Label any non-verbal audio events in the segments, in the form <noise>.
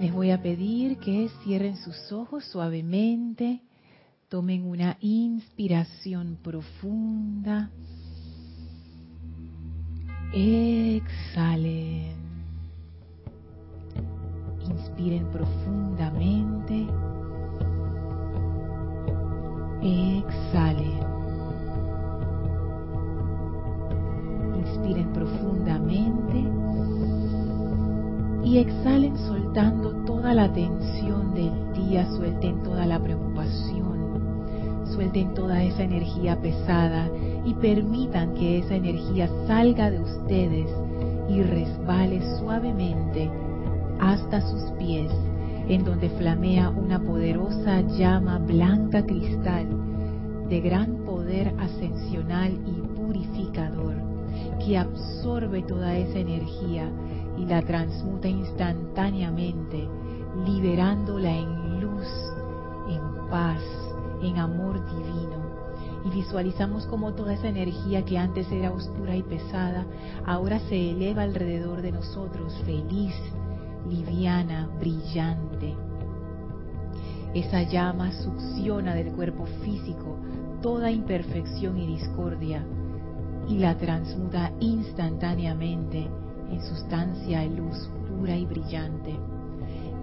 Les voy a pedir que cierren sus ojos suavemente, tomen una inspiración profunda, exhalen, inspiren profundamente, exhalen, inspiren profundamente y exhalen soltando toda la tensión del día, suelten toda la preocupación, suelten toda esa energía pesada y permitan que esa energía salga de ustedes y resbale suavemente hasta sus pies, en donde flamea una poderosa llama blanca cristal de gran poder ascensional y purificador que absorbe toda esa energía y la transmuta instantáneamente, liberándola en luz, en paz, en amor divino. Y visualizamos como toda esa energía que antes era oscura y pesada, ahora se eleva alrededor de nosotros, feliz, liviana, brillante. Esa llama succiona del cuerpo físico toda imperfección y discordia y la transmuta instantáneamente en sustancia luz pura y brillante.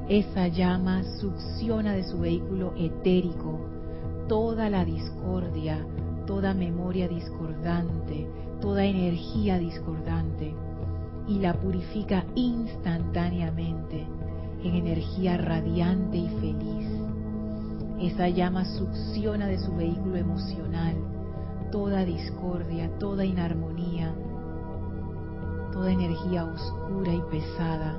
Esa llama succiona de su vehículo etérico toda la discordia, toda memoria discordante, toda energía discordante y la purifica instantáneamente en energía radiante y feliz. Esa llama succiona de su vehículo emocional toda discordia, toda inarmonía, toda energía oscura y pesada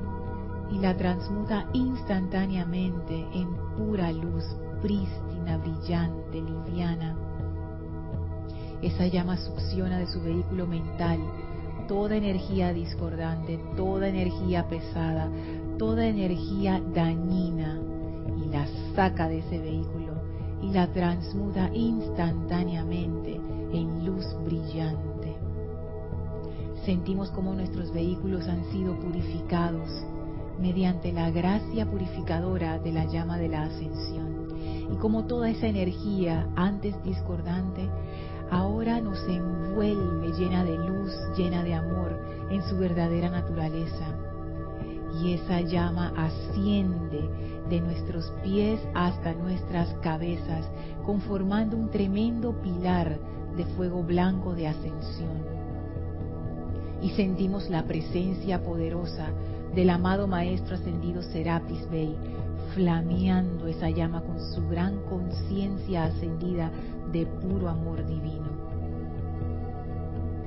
y la transmuta instantáneamente en pura luz, prístina, brillante, liviana. Esa llama succiona de su vehículo mental toda energía discordante, toda energía pesada, toda energía dañina y la saca de ese vehículo y la transmuta instantáneamente en luz brillante sentimos como nuestros vehículos han sido purificados mediante la gracia purificadora de la llama de la ascensión. Y como toda esa energía antes discordante, ahora nos envuelve llena de luz, llena de amor en su verdadera naturaleza. Y esa llama asciende de nuestros pies hasta nuestras cabezas, conformando un tremendo pilar de fuego blanco de ascensión y sentimos la presencia poderosa del amado Maestro Ascendido Serapis Bey, flameando esa llama con su gran conciencia ascendida de puro amor divino.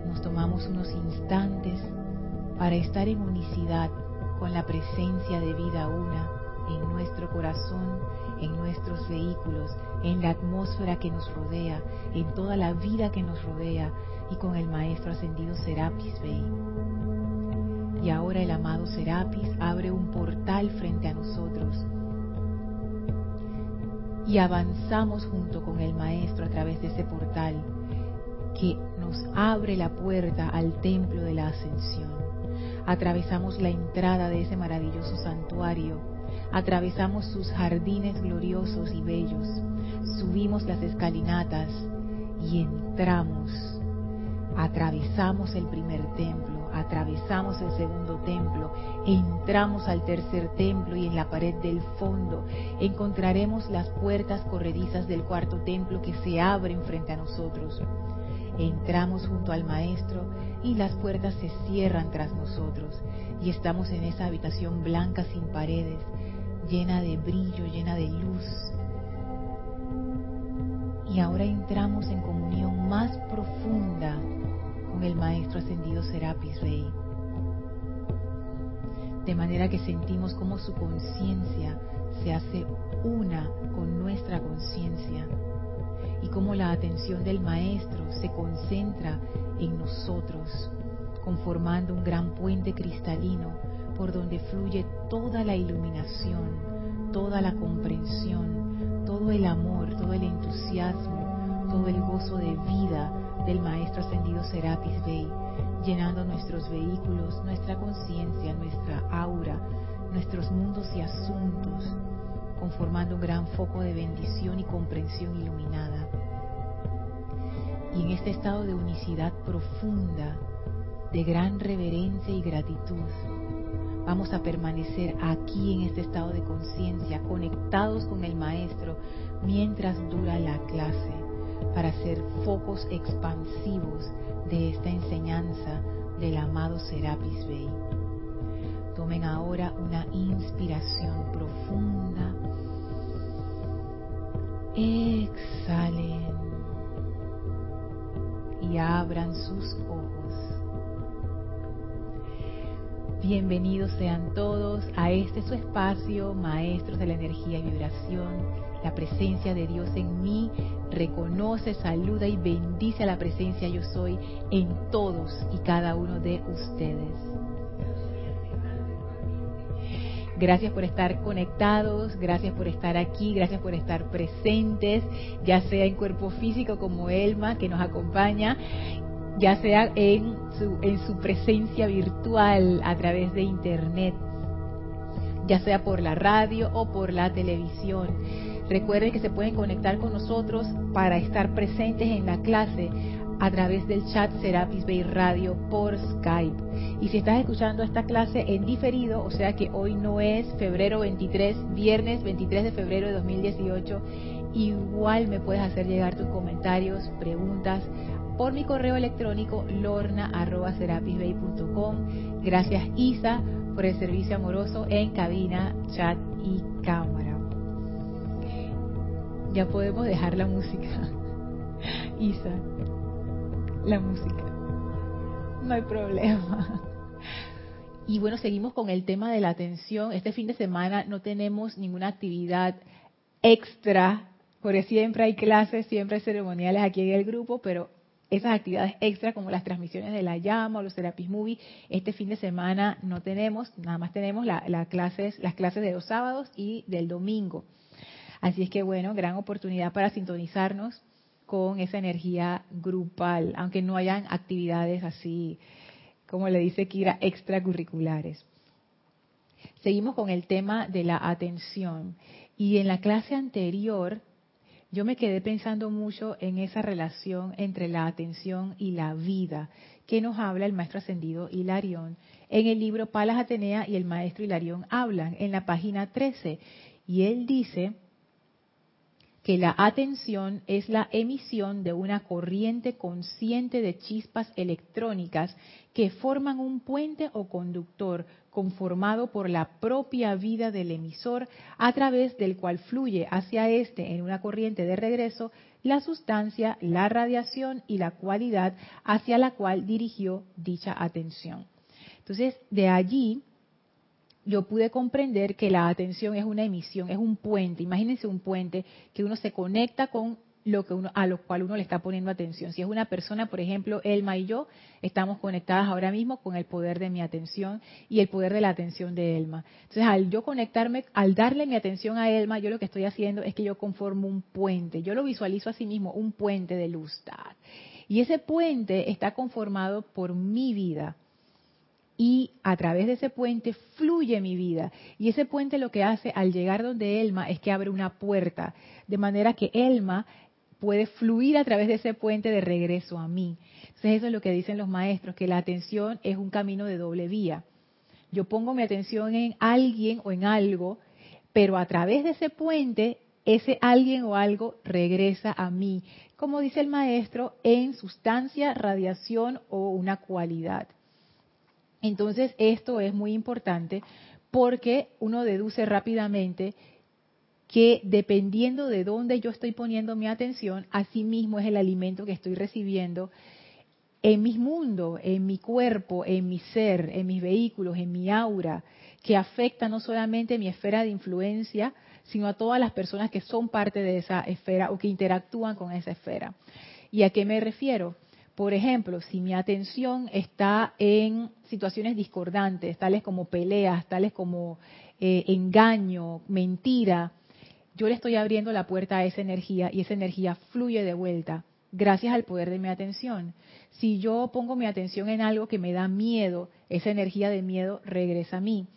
Nos tomamos unos instantes para estar en unicidad con la presencia de vida una en nuestro corazón, en nuestros vehículos, en la atmósfera que nos rodea, en toda la vida que nos rodea, y con el Maestro Ascendido Serapis Bey. Y ahora el amado Serapis abre un portal frente a nosotros y avanzamos junto con el Maestro a través de ese portal que nos abre la puerta al templo de la ascensión. Atravesamos la entrada de ese maravilloso santuario, atravesamos sus jardines gloriosos y bellos, subimos las escalinatas y entramos Atravesamos el primer templo, atravesamos el segundo templo, entramos al tercer templo y en la pared del fondo encontraremos las puertas corredizas del cuarto templo que se abren frente a nosotros. Entramos junto al Maestro y las puertas se cierran tras nosotros y estamos en esa habitación blanca sin paredes, llena de brillo, llena de luz. Y ahora entramos en comunión más profunda el Maestro Ascendido Serapis Bey. De manera que sentimos como su conciencia se hace una con nuestra conciencia y como la atención del Maestro se concentra en nosotros, conformando un gran puente cristalino por donde fluye toda la iluminación, toda la comprensión, todo el amor, todo el entusiasmo, todo el gozo de vida del Maestro Ascendido Serapis Bey, llenando nuestros vehículos, nuestra conciencia, nuestra aura, nuestros mundos y asuntos, conformando un gran foco de bendición y comprensión iluminada. Y en este estado de unicidad profunda, de gran reverencia y gratitud, vamos a permanecer aquí en este estado de conciencia, conectados con el Maestro mientras dura la clase, para ser focos expansivos de esta enseñanza del amado Serapis Bey. Tomen ahora una inspiración profunda. Exhalen y abran sus ojos. Bienvenidos sean todos a este su espacio, maestros de la energía y vibración. La presencia de Dios en mí reconoce, saluda y bendice a la presencia yo soy en todos y cada uno de ustedes. Gracias por estar conectados, gracias por estar aquí, gracias por estar presentes, ya sea en cuerpo físico como Elma que nos acompaña, ya sea en su, en su presencia virtual a través de internet, ya sea por la radio o por la televisión. Recuerden que se pueden conectar con nosotros para estar presentes en la clase a través del chat Serapis Bay Radio por Skype. Y si estás escuchando esta clase en diferido, o sea que hoy no es febrero 23, viernes 23 de febrero de 2018, igual me puedes hacer llegar tus comentarios, preguntas por mi correo electrónico lorna.serapisbay.com. Gracias Isa por el servicio amoroso en cabina, chat y cámara. Ya podemos dejar la música. <laughs> Isa, la música. No hay problema. Y bueno, seguimos con el tema de la atención. Este fin de semana no tenemos ninguna actividad extra, porque siempre hay clases, siempre hay ceremoniales aquí en el grupo, pero esas actividades extra como las transmisiones de la llama o los Serapis Movie, este fin de semana no tenemos, nada más tenemos las clases de los sábados y del domingo. Así es que bueno, gran oportunidad para sintonizarnos con esa energía grupal, aunque no hayan actividades así, como le dice Kira, extracurriculares. Seguimos con el tema de la atención. Y en la clase anterior yo me quedé pensando mucho en esa relación entre la atención y la vida, que nos habla el maestro ascendido Hilarión en el libro Palas Atenea y el maestro Hilarión hablan en la página 13. Y él dice que la atención es la emisión de una corriente consciente de chispas electrónicas que forman un puente o conductor conformado por la propia vida del emisor a través del cual fluye hacia éste en una corriente de regreso la sustancia, la radiación y la cualidad hacia la cual dirigió dicha atención. Entonces, de allí yo pude comprender que la atención es una emisión, es un puente. Imagínense un puente que uno se conecta con lo que uno, a lo cual uno le está poniendo atención. Si es una persona, por ejemplo, Elma y yo, estamos conectadas ahora mismo con el poder de mi atención y el poder de la atención de Elma. Entonces, al yo conectarme, al darle mi atención a Elma, yo lo que estoy haciendo es que yo conformo un puente. Yo lo visualizo a sí mismo, un puente de luz. Y ese puente está conformado por mi vida y a través de ese puente fluye mi vida. Y ese puente lo que hace al llegar donde Elma es que abre una puerta, de manera que Elma puede fluir a través de ese puente de regreso a mí. Eso es lo que dicen los maestros, que la atención es un camino de doble vía. Yo pongo mi atención en alguien o en algo, pero a través de ese puente, ese alguien o algo regresa a mí, como dice el maestro, en sustancia, radiación o una cualidad. Entonces, esto es muy importante porque uno deduce rápidamente que dependiendo de dónde yo estoy poniendo mi atención, así mismo es el alimento que estoy recibiendo en mi mundo, en mi cuerpo, en mi ser, en mis vehículos, en mi aura, que afecta no solamente mi esfera de influencia, sino a todas las personas que son parte de esa esfera o que interactúan con esa esfera. ¿Y a qué me refiero? Por ejemplo, si mi atención está en situaciones discordantes, tales como peleas, tales como eh, engaño, mentira, yo le estoy abriendo la puerta a esa energía y esa energía fluye de vuelta gracias al poder de mi atención. Si yo pongo mi atención en algo que me da miedo, esa energía de miedo regresa a mí.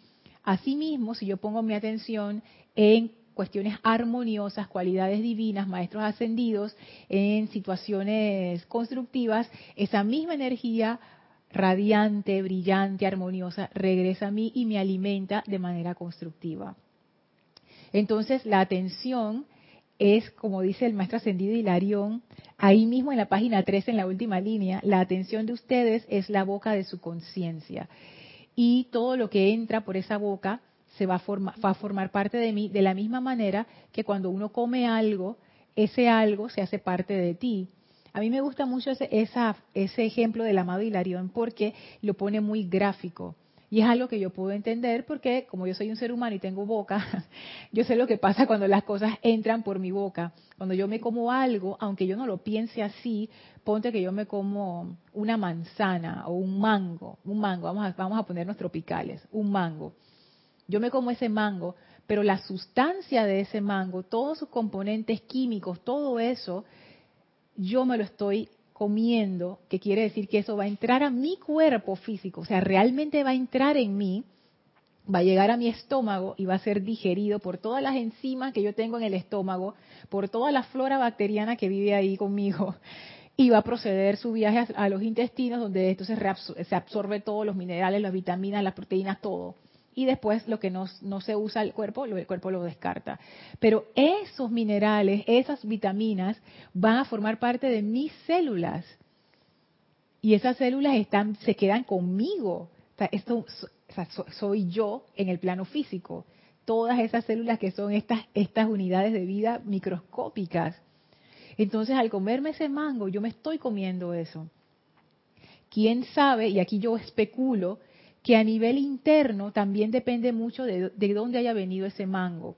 Asimismo, si yo pongo mi atención en cuestiones armoniosas, cualidades divinas, maestros ascendidos, en situaciones constructivas, esa misma energía radiante, brillante, armoniosa, regresa a mí y me alimenta de manera constructiva. Entonces, la atención es, como dice el maestro ascendido Hilarión, ahí mismo en la página 3, en la última línea, la atención de ustedes es la boca de su conciencia. Y todo lo que entra por esa boca se va a, va a formar parte de mí de la misma manera que cuando uno come algo, ese algo se hace parte de ti. A mí me gusta mucho ese, esa, ese ejemplo del amado Hilarión porque lo pone muy gráfico. Y es algo que yo puedo entender porque como yo soy un ser humano y tengo boca, <laughs> yo sé lo que pasa cuando las cosas entran por mi boca. Cuando yo me como algo, aunque yo no lo piense así, ponte que yo me como una manzana o un mango, un mango, vamos a, vamos a ponernos tropicales, un mango. Yo me como ese mango, pero la sustancia de ese mango, todos sus componentes químicos, todo eso, yo me lo estoy comiendo, que quiere decir que eso va a entrar a mi cuerpo físico, o sea, realmente va a entrar en mí, va a llegar a mi estómago y va a ser digerido por todas las enzimas que yo tengo en el estómago, por toda la flora bacteriana que vive ahí conmigo, <laughs> y va a proceder su viaje a, los intestinos, donde esto se absorbe todos los minerales, las vitaminas, las proteínas, todo y después lo que no, se usa el cuerpo, el cuerpo lo descarta. Pero esos minerales, esas vitaminas van a formar parte de mis células. Y esas células están, se quedan conmigo. esto soy yo en el plano físico. Todas esas células que son estas, estas unidades de vida microscópicas. Entonces, al comerme ese mango, yo me estoy comiendo eso. ¿Quién sabe? Y aquí yo especulo que a nivel interno también depende mucho de, dónde haya venido ese mango.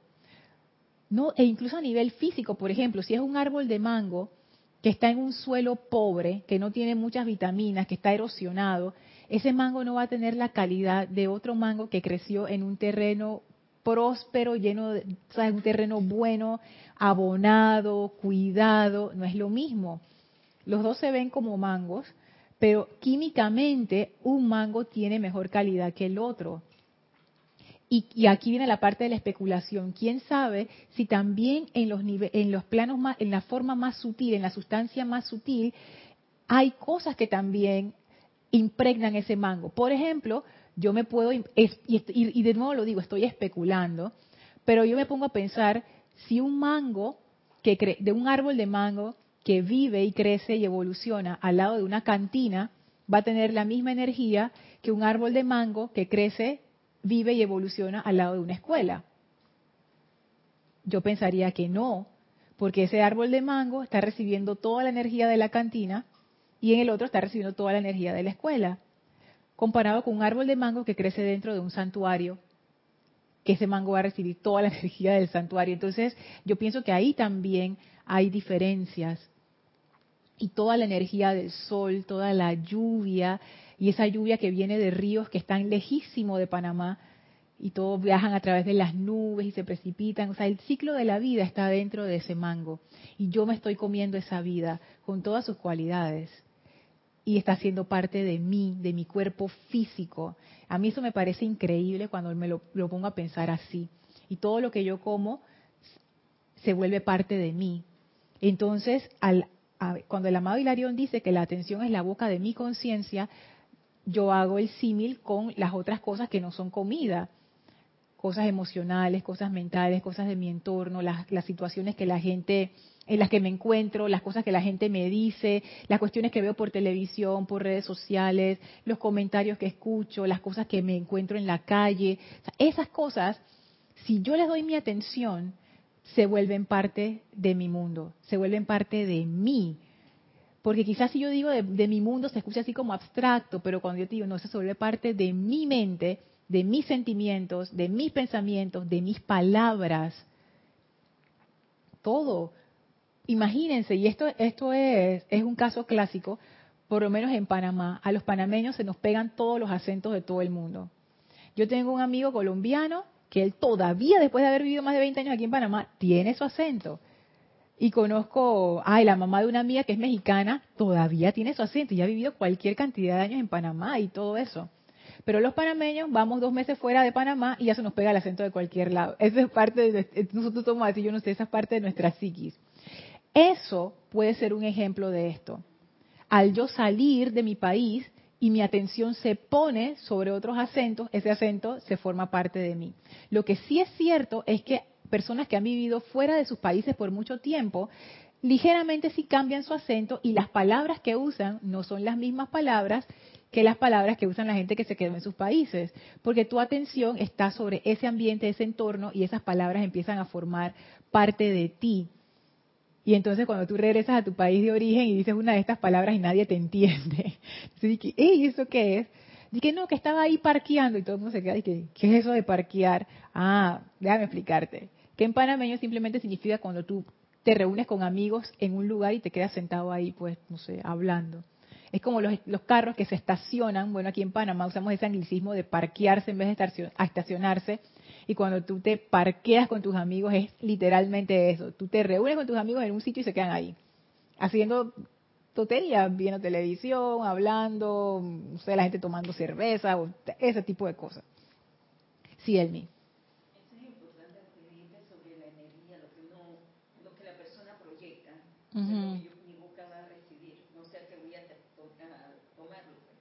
No, e incluso a nivel físico, por ejemplo, si es un árbol de mango que está en un suelo pobre, que no tiene muchas vitaminas, que está erosionado, ese mango no va a tener la calidad de otro mango que creció en un terreno próspero, lleno de, un terreno bueno, abonado, cuidado, no es lo mismo. Los dos se ven como mangos, pero químicamente un mango tiene mejor calidad que el otro. Y, aquí viene la parte de la especulación. ¿Quién sabe si también en los, en los planos más, en la forma más sutil, en la sustancia más sutil, hay cosas que también impregnan ese mango? Por ejemplo, yo me puedo, y, y de nuevo lo digo, estoy especulando, pero yo me pongo a pensar si un mango, que de un árbol de mango que vive y crece y evoluciona al lado de una cantina va a tener la misma energía que un árbol de mango que crece, vive y evoluciona al lado de una escuela. Yo pensaría que no, porque ese árbol de mango está recibiendo toda la energía de la cantina y en el otro está recibiendo toda la energía de la escuela, comparado con un árbol de mango que crece dentro de un santuario, que ese mango va a recibir toda la <laughs> energía del santuario. Entonces, yo pienso que ahí también hay diferencias y toda la energía del sol, toda la lluvia y esa lluvia que viene de ríos que están lejísimo de Panamá y todos viajan a través de las nubes y se precipitan. O sea, el ciclo de la vida está dentro de ese mango y yo me estoy comiendo esa vida con todas sus cualidades y está siendo parte de mí, de mi cuerpo físico. A mí eso me parece increíble cuando me lo, lo pongo a pensar así. Y todo lo que yo como se vuelve parte de mí. Entonces, al cuando el amado Hilarión dice que la atención es la boca de mi conciencia, yo hago el símil con las otras cosas que no son comida, cosas emocionales, cosas mentales, cosas de mi entorno, las, las situaciones que la gente en las que me encuentro, las cosas que la gente me dice, las cuestiones que veo por televisión, por redes sociales, los comentarios que escucho, las cosas que me encuentro en la calle, esas cosas, si yo les doy mi atención, se vuelven parte de mi mundo, se vuelven parte de mí. Porque quizás si yo digo de, mi mundo se escucha así como abstracto, pero cuando yo digo, no, se vuelve parte de mi mente, de mis sentimientos, de mis pensamientos, de mis palabras. Todo. Imagínense, y esto, esto es, es un caso clásico, por lo menos en Panamá, a los panameños se nos pegan todos los acentos de todo el mundo. Yo tengo un amigo colombiano que él todavía, después de haber vivido más de 20 años aquí en Panamá, tiene su acento. Y conozco, ay, la mamá de una amiga que es mexicana, todavía tiene su acento y ha vivido cualquier cantidad de años en Panamá y todo eso. Pero los panameños vamos dos meses fuera de Panamá y ya se nos pega el acento de cualquier lado. <laughs> Esa es parte de, nosotros somos así, yo no sé, esa es parte de nuestra psiquis. Eso puede ser un ejemplo de esto. Al yo salir de mi país y mi atención se pone sobre otros acentos, ese acento se forma parte de mí. Lo que sí es cierto es que personas que han vivido fuera de sus países por mucho tiempo, ligeramente sí cambian su acento y las palabras que usan no son las mismas palabras que las palabras que usan la gente que se quedó en sus países, porque tu atención está sobre ese ambiente, ese entorno y esas palabras empiezan a formar parte de ti. Y entonces cuando tú regresas a tu país de origen y dices una de estas palabras y nadie te entiende, <laughs> entonces dije, ¿eso qué es? Dije, no, que estaba ahí parqueando y todo el mundo se queda que, ¿qué es eso de parquear? Ah, déjame explicarte. Que en panameño simplemente significa cuando tú te reúnes con amigos en un lugar y te quedas sentado ahí, pues, no sé, hablando. Es como los, carros que se estacionan, bueno, aquí en Panamá usamos ese anglicismo de parquearse en vez de estacionarse, y cuando tú te parqueas con tus amigos es literalmente eso. Tú te reúnes con tus amigos en un sitio y se quedan ahí, haciendo tonterías, viendo televisión, hablando, no sé, la gente tomando cerveza, o ese tipo de cosas. Sí, Elmi. Eso es importante lo sobre la energía, lo que, uno, lo que la persona proyecta, uh que mi boca va a recibir, no sé que voy a, tomarlo. Pues.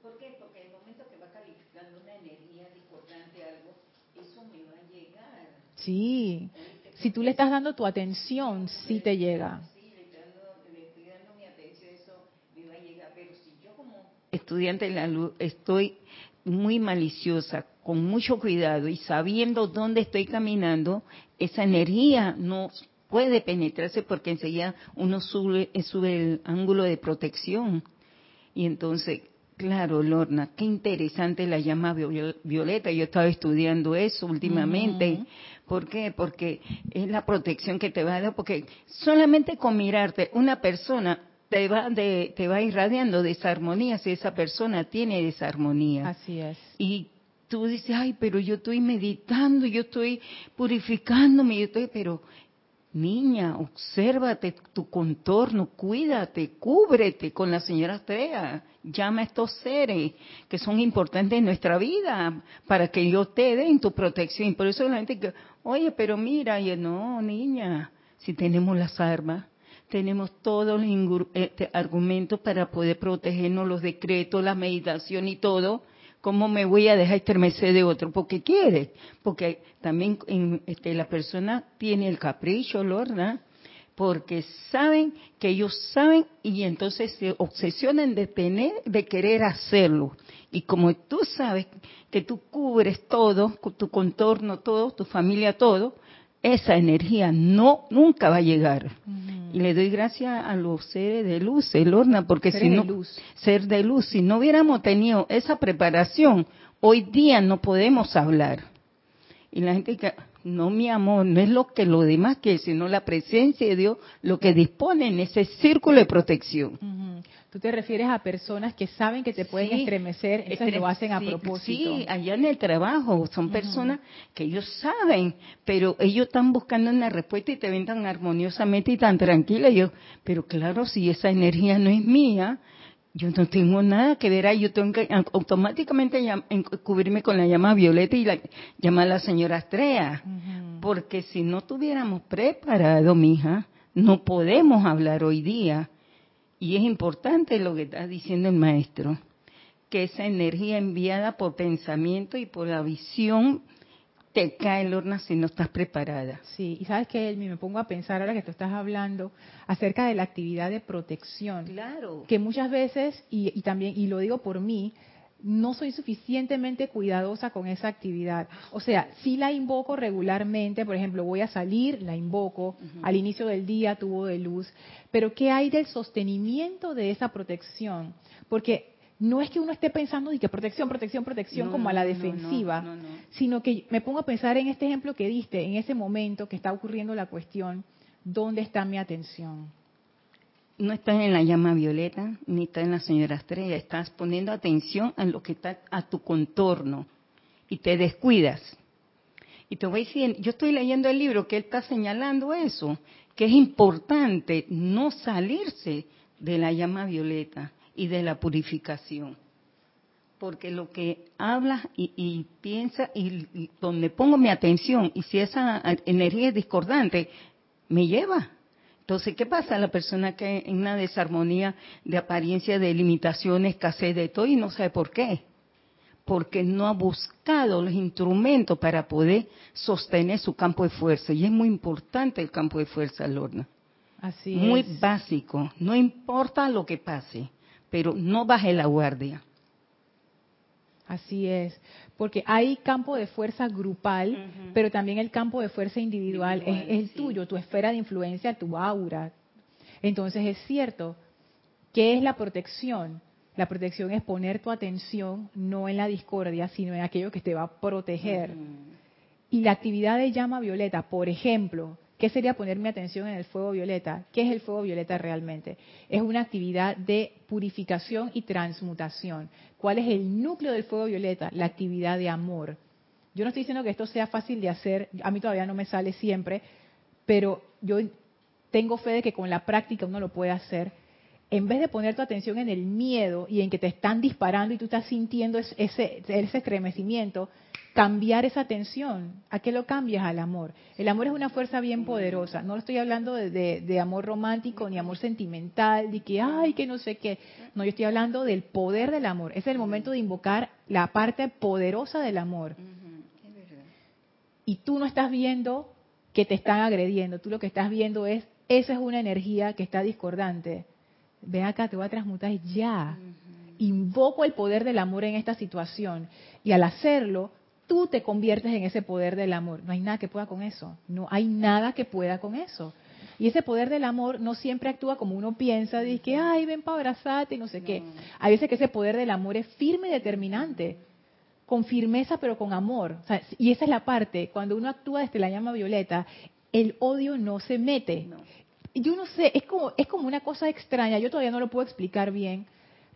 ¿Por qué? Porque el momento que va calificando una energía discordante algo, eso me va a llegar. Sí, si tú le estás dando tu atención, sí te llega. Estudiante de la luz estoy muy maliciosa, con mucho cuidado y sabiendo dónde estoy caminando, esa energía no puede penetrarse porque enseguida uno sube, sube el ángulo de protección. Y entonces Claro, Lorna, qué interesante la llama violeta. Yo estaba estudiando eso últimamente. ¿Por qué? Porque es la protección que te va a dar, porque solamente con mirarte una persona te va, de, te va irradiando desarmonía si esa persona tiene desarmonía. Así es. Y tú dices, ay, pero yo estoy meditando, yo estoy purificándome, yo estoy, pero Niña, obsérvate tu contorno, cuídate, cúbrete con la señora Astrea. Llama a estos seres que son importantes en nuestra vida para que yo te den tu protección. Por eso la gente que, oye, pero mira, y no, niña, si tenemos las armas, tenemos todos los este, argumentos para poder protegernos, los decretos, la meditación y todo, ¿Cómo me voy a dejar estremecer de otro? Porque quiere. Porque también este, la persona tiene el capricho, Lorna, porque saben que ellos saben y entonces se obsesionan de tener, de querer hacerlo. Y como tú sabes que tú cubres todo, tu contorno todo, tu familia todo, esa energía no nunca va a llegar. Y le doy gracias a los seres de luz, Lorna, porque si no, ser de luz, si no hubiéramos tenido esa preparación, hoy día no podemos hablar. Y la gente que, no mi amor, no es lo que lo demás que, sino la presencia de Dios, lo que dispone en ese círculo de protección. Tú te refieres a personas que saben que te pueden estremecer, esas lo hacen a propósito. Sí, allá en el trabajo son personas que ellos saben, pero ellos están buscando una respuesta y te ven tan armoniosamente y tan tranquila. yo, pero claro, si esa energía no es mía, yo no tengo nada que ver ahí, yo tengo que automáticamente cubrirme con la llama violeta y la, llamar a la señora Astrea, porque si no tuviéramos preparado, mija, no podemos hablar hoy día. Y es importante lo que está diciendo el maestro, que esa energía enviada por pensamiento y por la visión te cae, Lorna, si no estás preparada. Sí, y sabes que me pongo a pensar ahora que tú estás hablando acerca de la actividad de protección. Claro. Que muchas veces, y, y también, y lo digo por mí, no soy suficientemente cuidadosa con esa actividad. O sea, si la invoco regularmente, por ejemplo, voy a salir, la invoco, al inicio del día tubo de luz, pero ¿qué hay del sostenimiento de esa protección? Porque no es que uno esté pensando de que protección, protección, protección como a la defensiva, sino que me pongo a pensar en este ejemplo que diste, en ese momento que está ocurriendo la cuestión, ¿dónde está mi atención? no estás en la llama violeta, ni estás en la señora estrella, estás poniendo atención a lo que está a tu contorno y te descuidas. Y te voy a decir, yo estoy leyendo el libro que él está señalando eso, que es importante no salirse de la llama violeta y de la purificación. porque lo que habla y, y piensa y, donde pongo mi atención y si esa energía es discordante, me lleva. Entonces, ¿qué pasa? La persona que en una desarmonía de apariencia, de limitación, escasez de todo y no sabe por qué. Porque no ha buscado los instrumentos para poder sostener su campo de fuerza. Y es muy importante el campo de fuerza, Lorna. Así muy básico. No importa lo que pase, pero no baje la guardia. Así es, porque hay campo de fuerza grupal, pero también el campo de fuerza individual, es, el tuyo, tu esfera de influencia, tu aura. Entonces es cierto, ¿qué es la protección? La protección es poner tu atención no en la discordia, sino en aquello que te va a proteger. Y la actividad de llama violeta, por ejemplo, ¿Qué sería poner mi atención en el fuego violeta? ¿Qué es el fuego violeta realmente? Es una actividad de purificación y transmutación. ¿Cuál es el núcleo del fuego violeta? La actividad de amor. Yo no estoy diciendo que esto sea fácil de hacer, a mí todavía no me sale siempre, pero yo tengo fe de que con la práctica uno lo puede hacer. En vez de poner tu atención en el miedo y en que te están disparando y tú estás sintiendo ese, ese estremecimiento, cambiar esa atención. ¿A qué lo cambias? Al amor. El amor es una fuerza bien poderosa. No estoy hablando de, amor romántico ni amor sentimental, de que, ay, que no sé qué. No, yo estoy hablando del poder del amor. Es el momento de invocar la parte poderosa del amor. Y tú no estás viendo que te están agrediendo. Tú lo que estás viendo es, esa es una energía que está discordante. Ven acá, te voy a transmutar ya. Invoco el poder del amor en esta situación. Y al hacerlo, tú te conviertes en ese poder del amor. No hay nada que pueda con eso. No hay nada que pueda con eso. Y ese poder del amor no siempre actúa como uno piensa, de que, ay, ven para abrazarte y no sé qué. Hay veces que ese poder del amor es firme y determinante, con firmeza pero con amor. y esa es la parte, cuando uno actúa desde la llama violeta, el odio no se mete. Yo no sé, es como, es como una cosa extraña, yo todavía no lo puedo explicar bien,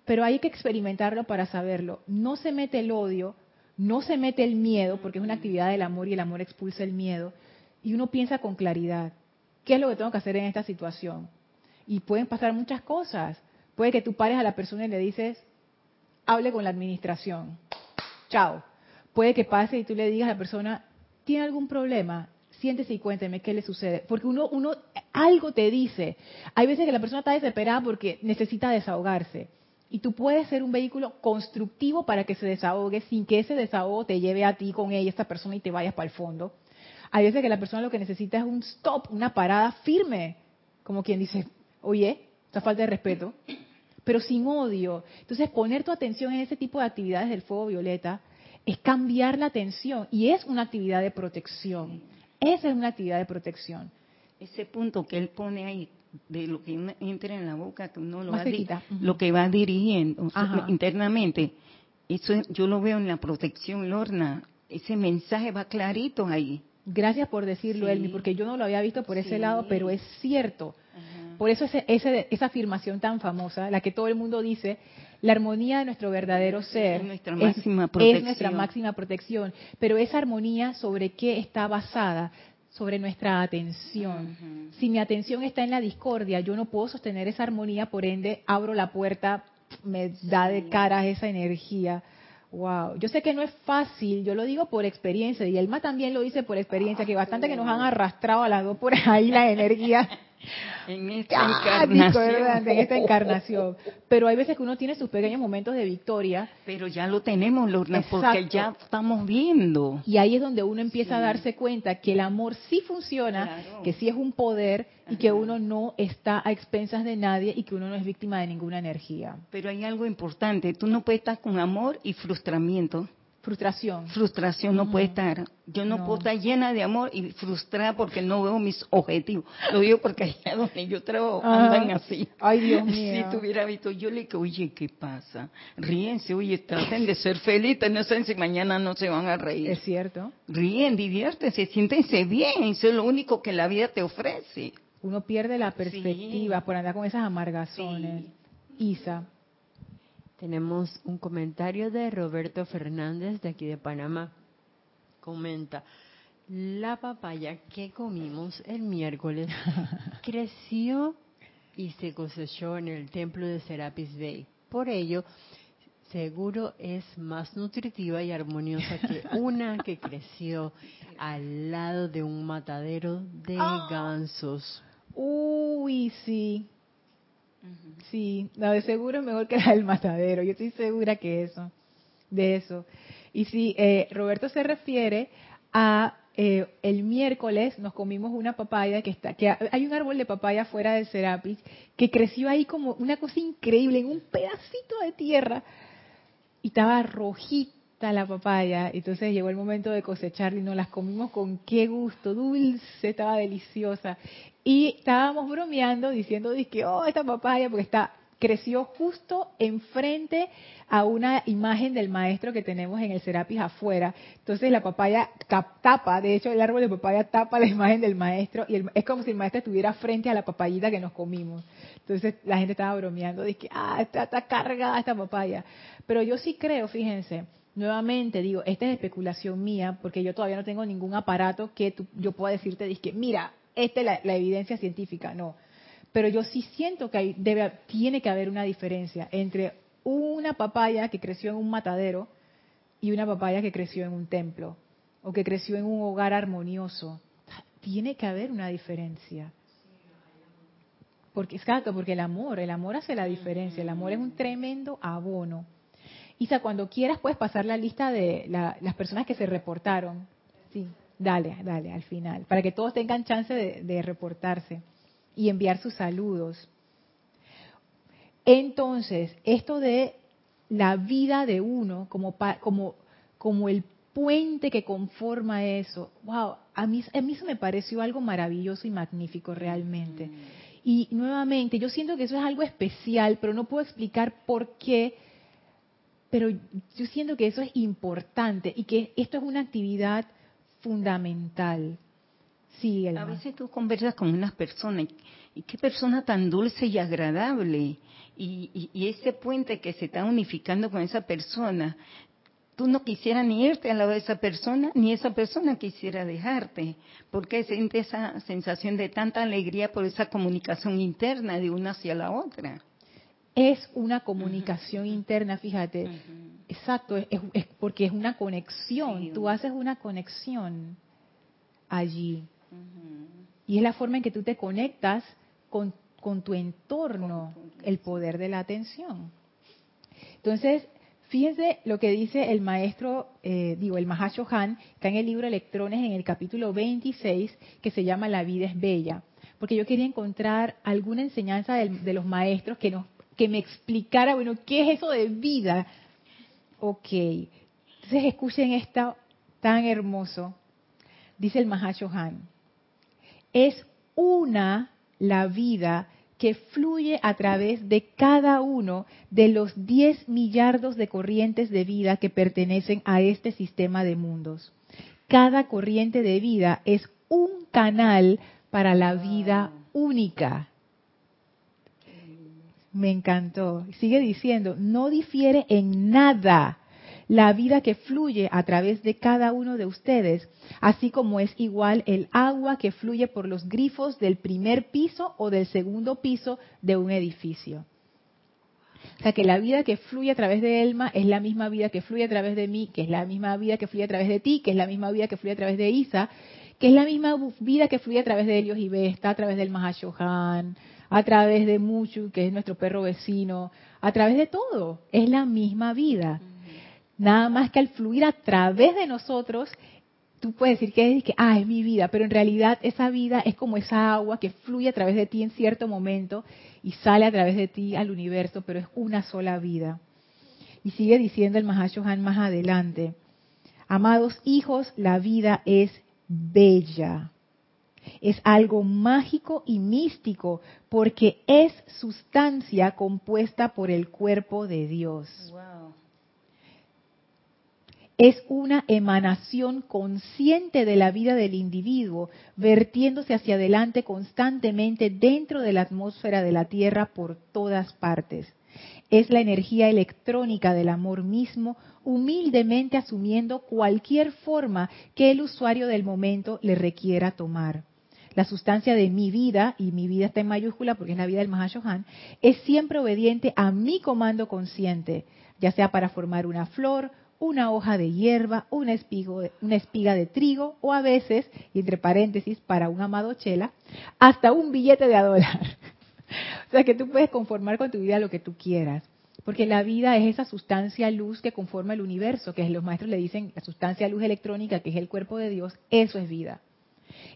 pero hay que experimentarlo para saberlo. No se mete el odio, no se mete el miedo, porque es una actividad del amor y el amor expulsa el miedo, y uno piensa con claridad, ¿qué es lo que tengo que hacer en esta situación? Y pueden pasar muchas cosas. Puede que tú pares a la persona y le dices, hable con la administración. Chao. Puede que pase y tú le digas a la persona, ¿tiene algún problema? Siéntese y cuénteme qué le sucede. Porque uno, uno, algo te dice. Hay veces que la persona está desesperada porque necesita desahogarse. Y tú puedes ser un vehículo constructivo para que se desahogue sin que ese desahogo te lleve a ti con ella, esta persona, y te vayas para el fondo. Hay veces que la persona lo que necesita es un stop, una parada firme, como quien dice, oye, esta falta de respeto, pero sin odio. Entonces, poner tu atención en ese tipo de actividades del fuego violeta es cambiar la atención y es una actividad de protección. Esa es una actividad de protección. Ese punto que él pone ahí, de lo que entra en la boca, que uno lo, va, lo que va dirigiendo internamente. Eso yo lo veo en la protección, Lorna. Ese mensaje va clarito ahí. Gracias por decirlo, Elmi, porque yo no lo había visto por ese lado, pero es cierto. Por eso ese, esa afirmación tan famosa, la que todo el mundo dice, la armonía de nuestro verdadero ser es nuestra máxima protección. Es nuestra máxima protección. Pero esa armonía sobre qué está basada? sobre nuestra atención. Si mi atención está en la discordia, yo no puedo sostener esa armonía, por ende abro la puerta, me da de cara esa energía. Wow, yo sé que no es fácil, yo lo digo por experiencia y Elma también lo dice por experiencia, que bastante que nos han arrastrado a las dos por ahí la energía <laughs> <laughs> en esta encarnación. En esta <laughs> encarnación. Pero hay veces que uno tiene sus pequeños momentos de victoria. Pero ya lo tenemos, Lorna, porque ya estamos viendo. Y ahí es donde uno empieza a darse cuenta que el amor sí funciona, que sí es un poder y que uno no está a expensas de nadie y que uno no es víctima de ninguna energía. Pero hay algo importante, tú no puedes estar con amor y frustramiento. Frustración. Frustración no, puede estar. Yo no, puedo estar llena de amor y frustrada porque no veo mis objetivos. Lo digo porque allá donde yo trabajo andan así. Ay, Dios <laughs> mío. Si tuviera visto, yo le digo, oye, ¿qué pasa? Ríense, oye, traten de ser felices, no sé si mañana no se van a reír. Es cierto. Ríen, diviértense, siéntense bien, eso es lo único que la vida te ofrece. Uno pierde la perspectiva por andar con esas amargazones. Isa. Tenemos un comentario de Roberto Fernández de aquí de Panamá. Comenta, la papaya que comimos el miércoles <laughs> creció y se cosechó en el templo de Serapis Bay. Por ello, seguro es más nutritiva y armoniosa que <laughs> una que creció al lado de un matadero de Ah. gansos. Uy, sí. Sí, la de seguro es mejor que la del matadero. Yo estoy segura que eso, de eso. Y sí, eh, Roberto se refiere a eh, el miércoles nos comimos una papaya que está, que hay un árbol de papaya fuera del Serapis que creció ahí como una cosa increíble en un pedacito de tierra y estaba rojita la papaya. Entonces llegó el momento de cosecharla y nos las comimos con qué gusto, dulce, estaba deliciosa. Y estábamos bromeando diciendo, que oh, esta papaya, porque está, creció justo enfrente a una imagen del maestro que tenemos en el Serapis afuera. Entonces la papaya tapa, de hecho el árbol de papaya tapa la imagen del maestro y el- es como si el maestro estuviera frente a la papayita que nos comimos. Entonces la gente estaba bromeando, que ah, está, está cargada esta papaya. Pero yo sí creo, fíjense, nuevamente digo, esta es especulación mía, porque yo todavía no tengo ningún aparato que yo pueda decirte, que mira, esta es la, evidencia científica, no. Pero yo sí siento que hay, debe, tiene que haber una diferencia entre una papaya que creció en un matadero y una papaya que creció en un templo o que creció en un hogar armonioso. Tiene que haber una diferencia. Porque, exacto, porque el amor, el amor hace la diferencia, el amor es un tremendo abono. Isa, cuando quieras puedes pasar la lista de la- las personas que se reportaron. Sí, dale, dale, al final, para que todos tengan chance de, de reportarse y enviar sus saludos. Entonces, esto de la vida de uno como, como, como el puente que conforma eso, wow, a mí, a mí eso me pareció algo maravilloso y magnífico realmente. Y nuevamente, yo siento que eso es algo especial, pero no puedo explicar por qué, pero yo siento que eso es importante y que esto es una actividad fundamental. Sí, A veces tú conversas con unas personas y, y qué persona tan dulce y agradable. Y, y- y ese puente que se está unificando con esa persona, tú no quisieras ni irte al lado de esa persona, ni esa persona quisiera dejarte, porque siente esa sensación de tanta alegría por esa comunicación interna de una hacia la otra. Es una comunicación interna, fíjate. Exacto, es, es- es porque es una conexión. Sí. Tú haces una conexión allí. Y es la forma en que tú te conectas con, con tu entorno, el poder de la atención. Entonces, fíjense lo que dice el maestro, eh, digo, el Mahashohan, está en el libro Electrones en el capítulo 26, que se llama La vida es bella. Porque yo quería encontrar alguna enseñanza del- de, los maestros que, nos, que me explicara, bueno, ¿qué es eso de vida? Ok, entonces escuchen esto tan hermoso. Dice el Mahashohan, es una la vida que fluye a través de cada uno de los 10 millardos de corrientes de vida que pertenecen a este sistema de mundos. Cada corriente de vida es un canal para la vida única. Me encantó. Sigue diciendo, no difiere en nada la vida que fluye a través de cada uno de ustedes, así como es igual el agua que fluye por los grifos del primer piso o del segundo piso de un edificio. O sea que la vida que fluye a través de Elma es la misma vida que fluye a través de mí, que es la misma vida que fluye a través de ti, que es la misma vida que fluye a través de Isa, que es la misma vida que fluye a través de Helios y Vesta, a través del Mahashohan, a través de Muchu, que es nuestro perro vecino, a través de todo. Es la misma vida. Nada más que al fluir a través de nosotros, tú puedes decir que es que, ah, es mi vida, pero en realidad esa vida es como esa agua que fluye a través de ti en cierto momento y sale a través de ti al universo, pero es una sola vida. Y sigue diciendo el Mahashohan más adelante, amados hijos, la vida es bella. Es algo mágico y místico porque es sustancia compuesta por el cuerpo de Dios Wow. es una emanación consciente de la vida del individuo, vertiéndose hacia adelante constantemente dentro de la atmósfera de la Tierra por todas partes. Es la energía electrónica del amor mismo, humildemente asumiendo cualquier forma que el usuario del momento le requiera tomar. La sustancia de mi vida, y mi vida está en mayúscula porque es la vida del Mahashohan, es siempre obediente a mi comando consciente, ya sea para formar una flor, una hoja de hierba, una, una espiga de trigo o a veces, y entre paréntesis, para un amado chela, hasta un billete de a dólar. <laughs> o sea que tú puedes conformar con tu vida lo que tú quieras. Porque la vida es esa sustancia luz que conforma el universo, que los maestros le dicen la sustancia luz electrónica, que es el cuerpo de Dios, eso es vida.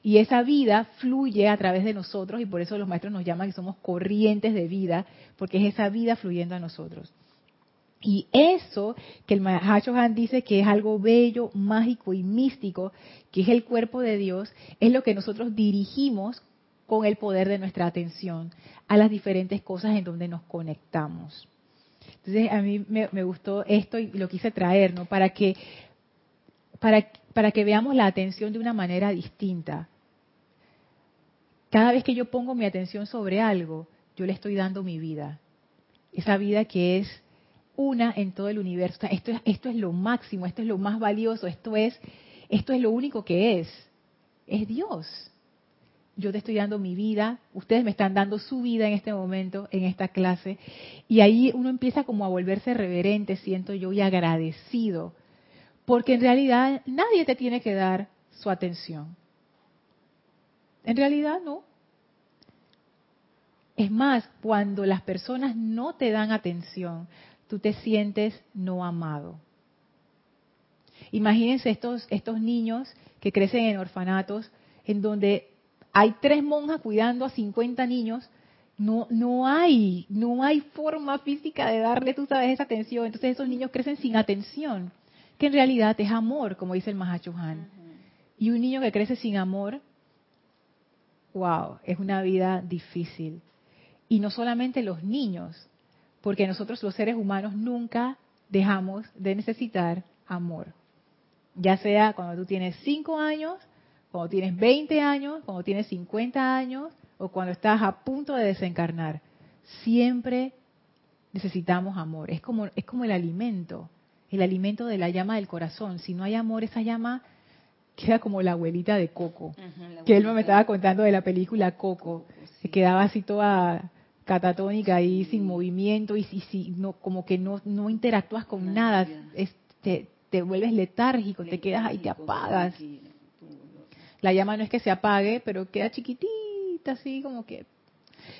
Y esa vida fluye a través de nosotros y por eso los maestros nos llaman que somos corrientes de vida, porque es esa vida fluyendo a nosotros. Y eso que el Mahachohan dice que es algo bello, mágico y místico, que es el cuerpo de Dios, es lo que nosotros dirigimos con el poder de nuestra atención a las diferentes cosas en donde nos conectamos. Entonces a mí me, gustó esto y lo quise traer, ¿no? Para que, para, para que veamos la atención de una manera distinta. Cada vez que yo pongo mi atención sobre algo, yo le estoy dando mi vida. Esa vida que es una en todo el universo. Esto es, esto es lo máximo, esto es lo más valioso, esto es, esto es lo único que es. Es Dios. Yo te estoy dando mi vida, ustedes me están dando su vida en este momento, en esta clase, y ahí uno empieza como a volverse reverente, siento yo, y agradecido, porque en realidad nadie te tiene que dar su atención. En realidad no. Es más, cuando las personas no te dan atención, tú te sientes no amado. Imagínense estos, estos niños que crecen en orfanatos, en donde hay tres monjas cuidando a 50 niños, no, no hay, no hay forma física de darle, tú sabes, esa atención. Entonces esos niños crecen sin atención, que en realidad es amor, como dice el Mahacho Han. Y un niño que crece sin amor, wow, es una vida difícil. Y no solamente los niños, porque nosotros los seres humanos nunca dejamos de necesitar amor. Ya sea cuando tú tienes 5 años, cuando tienes 20 años, cuando tienes 50 años o cuando estás a punto de desencarnar. Siempre necesitamos amor. Es como, es como el alimento, el alimento de la llama del corazón. Si no hay amor, esa llama queda como la abuelita de Coco, que él me estaba contando de la película Coco, que quedaba así toda catatónica y sin movimiento y no como que no, no interactúas con nada, te, vuelves letárgico, te quedas ahí, te apagas. La llama no es que se apague, pero queda chiquitita, así como que.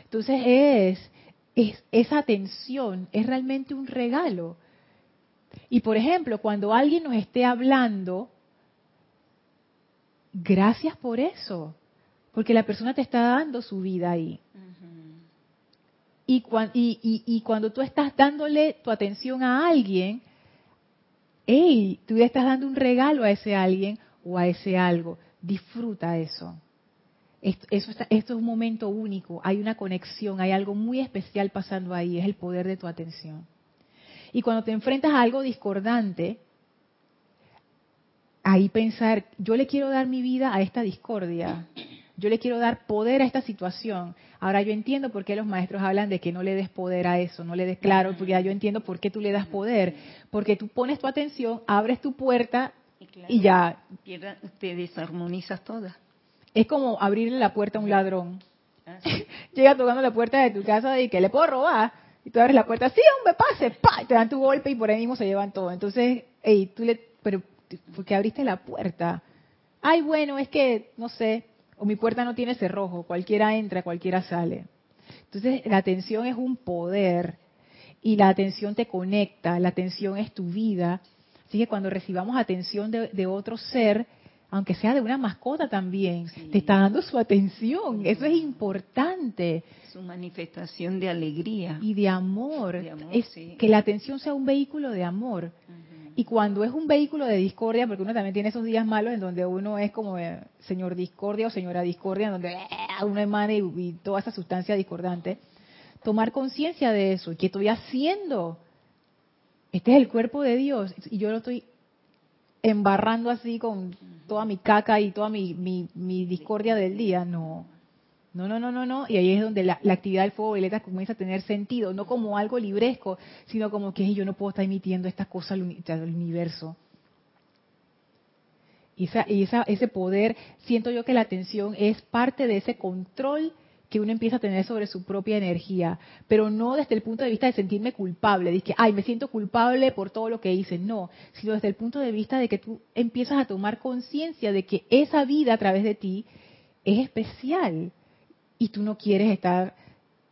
Entonces es, es esa atención es realmente un regalo. Y por ejemplo, cuando alguien nos esté hablando, gracias por eso, porque la persona te está dando su vida ahí. Y, cuando tú estás dándole tu atención a alguien, hey, tú le estás dando un regalo a ese alguien o a ese algo. Disfruta eso. Esto, eso esto es un momento único, hay una conexión, hay algo muy especial pasando ahí, es el poder de tu atención. Y cuando te enfrentas a algo discordante, ahí pensar, yo le quiero dar mi vida a esta discordia, yo le quiero dar poder a esta situación. Ahora yo entiendo por qué los maestros hablan de que no le des poder a eso, no le des claro, porque ya yo entiendo por qué tú le das poder, porque tú pones tu atención, abres tu puerta y, ya te desarmonizas toda. Es como abrirle la puerta a un ladrón. Ah, <laughs> Llega tocando la puerta de tu casa y que le puedo robar. Y tú abres la puerta, sí, hombre, pase, pa, te dan tu golpe y por ahí mismo se llevan todo. Entonces, hey, tú le, pero, ¿por qué abriste la puerta? Ay, bueno, es que, no sé, o mi puerta no tiene cerrojo, cualquiera entra, cualquiera sale. Entonces la atención es un poder y la atención te conecta, la atención es tu vida. Así que cuando recibamos atención de, otro ser, aunque sea de una mascota también, te está dando su atención. Eso es importante. Su manifestación de alegría. Y de amor. es Que la atención sea un vehículo de amor. Y cuando es un vehículo de discordia, porque uno también tiene esos días malos en donde uno es como eh, señor discordia o señora discordia, en donde eh, uno emana y, toda esa sustancia discordante, tomar conciencia de eso. ¿Qué estoy haciendo? Este es el cuerpo de Dios y yo lo estoy embarrando así con toda mi caca y toda mi, mi discordia del día. No, no, no, no, no, no. Y ahí es donde la, actividad del fuego violeta comienza a tener sentido, no como algo libresco, sino como que yo no puedo estar emitiendo estas cosas al, universo. Y, esa, y esa, ese poder, siento yo que la atención es parte de ese control que uno empieza a tener sobre su propia energía, pero no desde el punto de vista de sentirme culpable, de que, ay, me siento culpable por todo lo que hice, no, sino desde el punto de vista de que tú empiezas a tomar conciencia de que esa vida a través de ti es especial y tú no quieres estar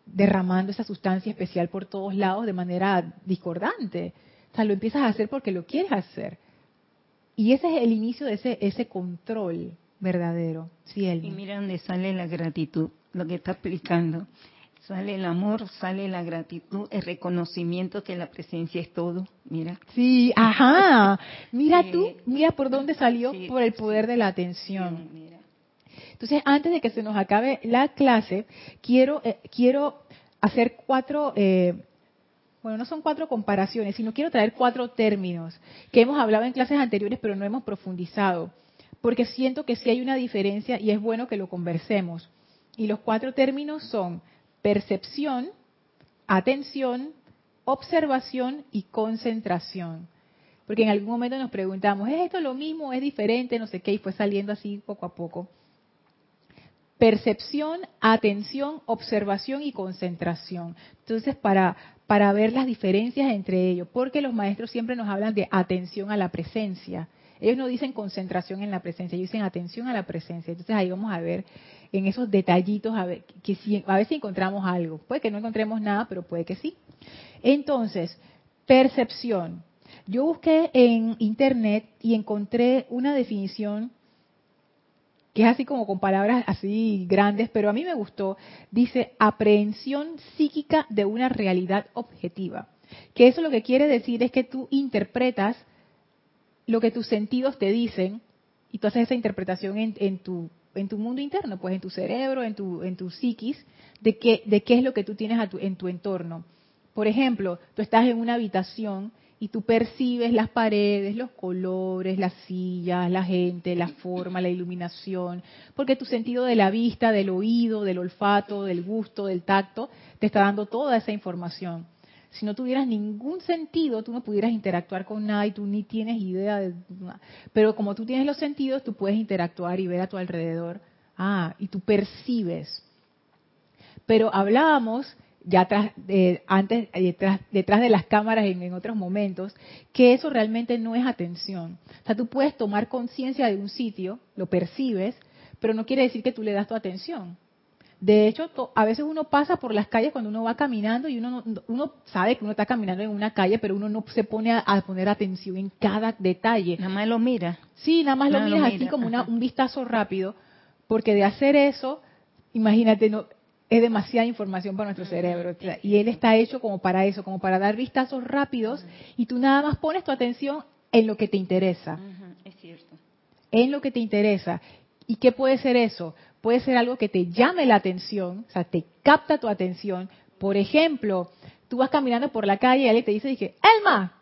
derramando esa sustancia especial por todos lados de manera discordante. O sea, lo empiezas a hacer porque lo quieres hacer. Y ese es el inicio de ese, ese control verdadero. Sí, y mira dónde sale la gratitud, lo que está explicando. Sale el amor, sale la gratitud, el reconocimiento que la presencia es todo. Mira. Sí, ajá. <laughs> Mira tú, mira por dónde salió, por el poder de la atención. Entonces, antes de que se nos acabe la clase, quiero, eh, quiero hacer cuatro eh, bueno, no son cuatro comparaciones, sino quiero traer cuatro términos que hemos hablado en clases anteriores, pero no hemos profundizado, porque siento que sí hay una diferencia y es bueno que lo conversemos. Y los cuatro términos son percepción, atención, observación y concentración. Porque en algún momento nos preguntamos, ¿es esto lo mismo? ¿Es diferente? No sé qué, y fue saliendo así poco a poco. Percepción, atención, observación y concentración. Entonces, para, para ver las diferencias entre ellos, porque los maestros siempre nos hablan de atención a la presencia. Ellos no dicen concentración en la presencia, ellos dicen atención a la presencia. Entonces ahí vamos a ver en esos detallitos a ver, que si, a ver si encontramos algo. Puede que no encontremos nada, pero puede que sí. Entonces, percepción. Yo busqué en internet y encontré una definición que es así como con palabras así grandes, pero a mí me gustó, dice aprehensión psíquica de una realidad objetiva. Que eso lo que quiere decir es que tú interpretas lo que tus sentidos te dicen y tú haces esa interpretación en, tu en tu mundo interno, pues en tu cerebro, en tu en tu psiquis, de qué de qué es lo que tú tienes en tu entorno. Por ejemplo, tú estás en una habitación y tú percibes las paredes, los colores, las sillas, la gente, la forma, la iluminación, porque tu sentido de la vista, del oído, del olfato, del gusto, del tacto, te está dando toda esa información. Si no tuvieras ningún sentido, tú no pudieras interactuar con nada y tú ni tienes idea de. Pero como tú tienes los sentidos, tú puedes interactuar y ver a tu alrededor. Ah, y tú percibes. Pero hablábamos ya tras, antes, detrás, detrás, de las cámaras en, en, otros momentos, que eso realmente no es atención. O sea, tú puedes tomar conciencia de un sitio, lo percibes, pero no quiere decir que tú le das tu atención. De hecho, a veces uno pasa por las calles cuando uno va caminando y uno, uno sabe que uno está caminando en una calle, pero uno no se pone a, poner atención en cada detalle. Nada más lo mira. Sí, nada más lo miras así como una, un vistazo rápido, porque de hacer eso, imagínate, no, es demasiada información para nuestro cerebro. Y él está hecho como para eso, como para dar vistazos rápidos y tú nada más pones tu atención en lo que te interesa. Es cierto. En lo que te interesa. ¿Y qué puede ser eso? Puede ser algo que te llame la atención, o sea, te capta tu atención. Por ejemplo, tú vas caminando por la calle y alguien te dice, dije, Elma,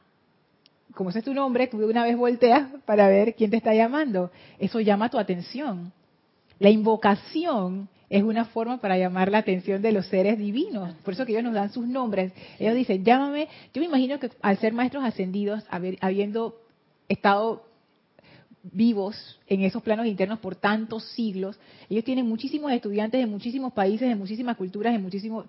como ese es tu nombre, tú de una vez volteas para ver quién te está llamando. Eso llama tu atención. La invocación es una forma para llamar la atención de los seres divinos. Por eso que ellos nos dan sus nombres. Ellos dicen, llámame. Yo me imagino que al ser maestros ascendidos, habiendo estado vivos en esos planos internos por tantos siglos, ellos tienen muchísimos estudiantes de muchísimos países, de muchísimas culturas, en muchísimos,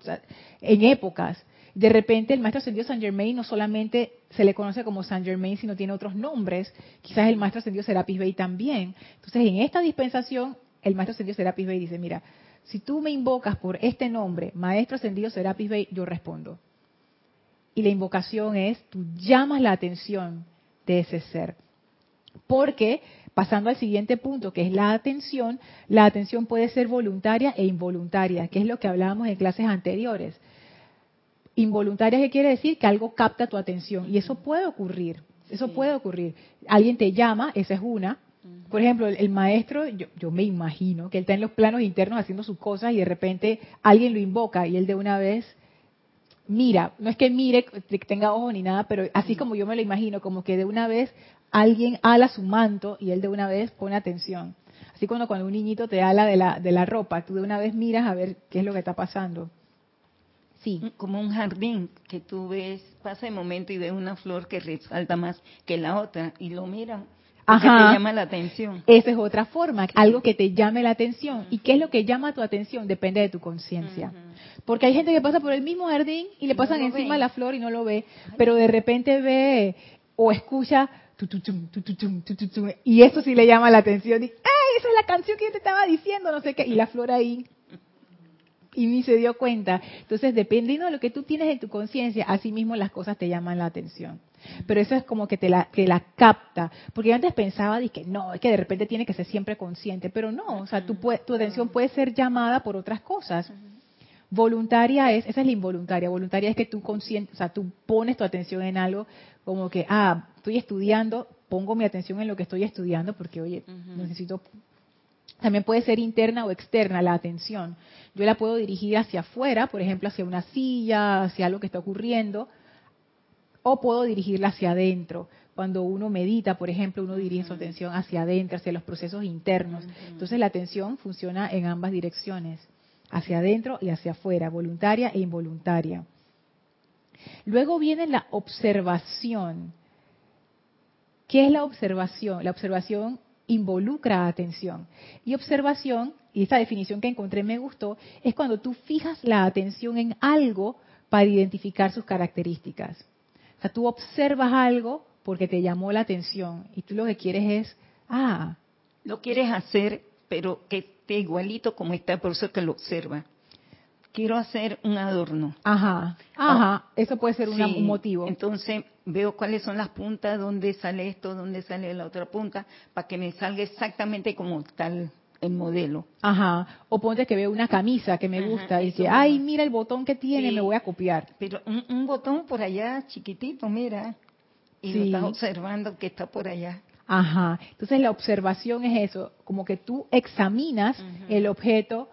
en épocas. De repente el maestro ascendido San Germain no solamente se le conoce como San Germain, sino tiene otros nombres. Quizás el maestro ascendido Serapis Bey también. Entonces, en esta dispensación, el maestro ascendido Serapis Bey dice, mira, si tú me invocas por este nombre, Maestro Ascendido Serapis Bey, yo respondo. Y la invocación es, tú llamas la atención de ese ser. Porque, pasando al siguiente punto, que es la atención, la atención puede ser voluntaria e involuntaria, que es lo que hablábamos en clases anteriores. Involuntaria, ¿qué quiere decir? Que algo capta tu atención. Y eso puede ocurrir. Eso puede ocurrir. Alguien te llama, esa es una, por ejemplo, el, maestro, yo, me imagino que él está en los planos internos haciendo sus cosas y de repente alguien lo invoca y él de una vez mira, no es que mire, que tenga ojo ni nada, pero así como yo me lo imagino, como que de una vez alguien ala su manto y él de una vez pone atención. Así como cuando un niñito te ala de la, de la ropa, tú de una vez miras a ver qué es lo que está pasando. Sí. Como un jardín que tú ves, pasa el momento y ves una flor que resalta más que la otra y lo miran Ajá. te llama la atención. Esa es otra forma, algo que te llame la atención. ¿Y qué es lo que llama tu atención? Depende de tu conciencia. Porque hay gente que pasa por el mismo jardín y le pasan encima ve. la flor y no lo ve, pero de repente ve o escucha tu, tu, tu, tu, tu, tu, y eso sí le llama la atención. Y, ¡ay, esa es la canción que yo te estaba diciendo! No sé qué. Y la flor ahí y ni se dio cuenta. Entonces, dependiendo de lo que tú tienes en tu conciencia, así mismo las cosas te llaman la atención. Pero eso es como que te la, que la capta. Porque yo antes pensaba, dije, no, es que de repente tiene que ser siempre consciente. Pero no, o sea, puede- tu atención puede ser llamada por otras cosas. Voluntaria es, esa es la involuntaria. Voluntaria es que tú consciente, o sea, tú pones tu atención en algo como que, ah, estoy estudiando, pongo mi atención en lo que estoy estudiando porque, oye, necesito también puede ser interna o externa la atención. Yo la puedo dirigir hacia afuera, por ejemplo, hacia una silla, hacia algo que está ocurriendo, o puedo dirigirla hacia adentro. Cuando uno medita, por ejemplo, uno dirige su atención hacia adentro, hacia los procesos internos. Entonces la atención funciona en ambas direcciones, hacia adentro y hacia afuera, voluntaria e involuntaria. Luego viene la observación. ¿Qué es la observación? La observación involucra atención. Y observación, y esta definición que encontré me gustó, es cuando tú fijas la atención en algo para identificar sus características. O sea, tú observas algo porque te llamó la atención y tú lo que quieres es, ah, Lo quieres hacer, pero que esté igualito como está, por eso que lo observa. Quiero hacer un adorno. ajá, ajá, eso puede ser Sí, un motivo. Entonces veo cuáles son las puntas, dónde sale esto, dónde sale la otra punta, para que me salga exactamente como tal el modelo. Ajá, o ponte que veo una camisa que me Ajá, gusta y que, mismo. ay, mira el botón que tiene, Sí. me voy a copiar. Pero un, un botón por allá chiquitito, mira, y lo Sí. estás observando que está por allá. Ajá. Entonces la observación es eso, como que tú examinas el objeto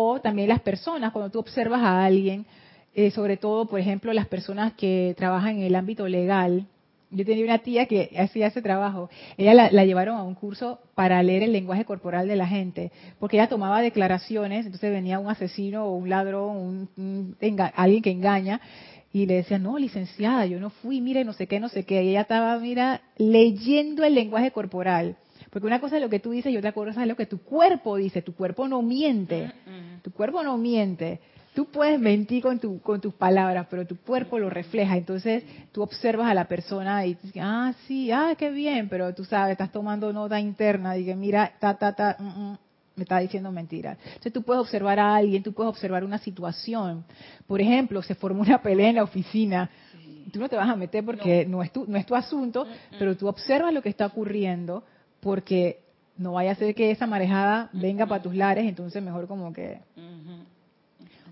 o también las personas, cuando tú observas a alguien, eh, sobre todo, por ejemplo, las personas que trabajan en el ámbito legal. Yo tenía una tía que hacía ese trabajo. Ella la, la llevaron a un curso para leer el lenguaje corporal de la gente, porque ella tomaba declaraciones, entonces venía un asesino o un ladrón, un- un alguien que engaña, y le decía, no, licenciada, yo no fui, mire, no sé qué, no sé qué. Y ella estaba, mira, leyendo el lenguaje corporal. Porque una cosa es lo que tú dices y otra cosa es lo que tu cuerpo dice. Tu cuerpo no miente. Tu cuerpo no miente. Tú puedes mentir con, tu, con tus palabras, pero tu cuerpo lo refleja. Entonces tú observas a la persona y dices, ah, sí, ah, qué bien, pero tú sabes, estás tomando nota interna. Dije, mira, ta, ta, ta, mm, mm, me está diciendo mentiras. Entonces tú puedes observar a alguien, tú puedes observar una situación. Por ejemplo, se formó una pelea en la oficina. Tú no te vas a meter porque no, es, tu, no es tu asunto, pero tú observas lo que está ocurriendo porque no vaya a ser que esa marejada venga para tus lares, entonces mejor como que